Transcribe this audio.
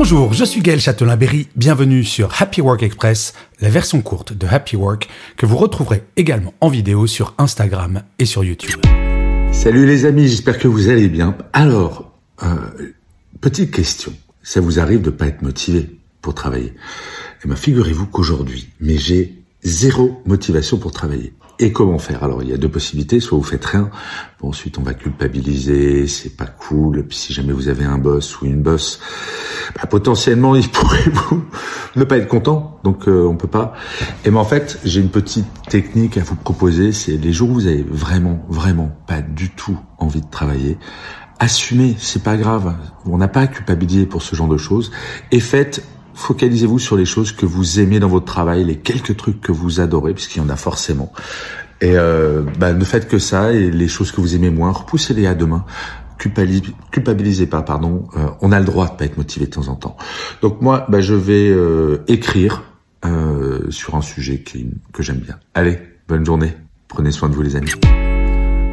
Bonjour, je suis Gaël Châtelain-Berry, bienvenue sur Happy Work Express, la version courte de Happy Work que vous retrouverez également en vidéo sur Instagram et sur YouTube. Salut les amis, j'espère que vous allez bien. Alors, euh, petite question, ça vous arrive de pas être motivé pour travailler? Eh bien, figurez-vous qu'aujourd'hui, mais j'ai zéro motivation pour travailler. Et comment faire? Alors il y a deux possibilités, soit vous faites rien, bon, ensuite on va culpabiliser, c'est pas cool, puis si jamais vous avez un boss ou une boss, bah, potentiellement il pourrait vous ne pas être content, donc euh, on peut pas. Et mais en fait j'ai une petite technique à vous proposer, c'est les jours où vous avez vraiment, vraiment pas du tout envie de travailler, assumez, c'est pas grave, on n'a pas à culpabiliser pour ce genre de choses, et faites focalisez-vous sur les choses que vous aimez dans votre travail, les quelques trucs que vous adorez, puisqu'il y en a forcément. Et euh, bah, ne faites que ça, et les choses que vous aimez moins, repoussez-les à demain. Culpabilisez, pas, pardon. Euh, on a le droit de pas être motivé de temps en temps. Donc moi, bah, je vais euh, écrire euh, sur un sujet que j'aime bien. Allez, bonne journée. Prenez soin de vous, les amis.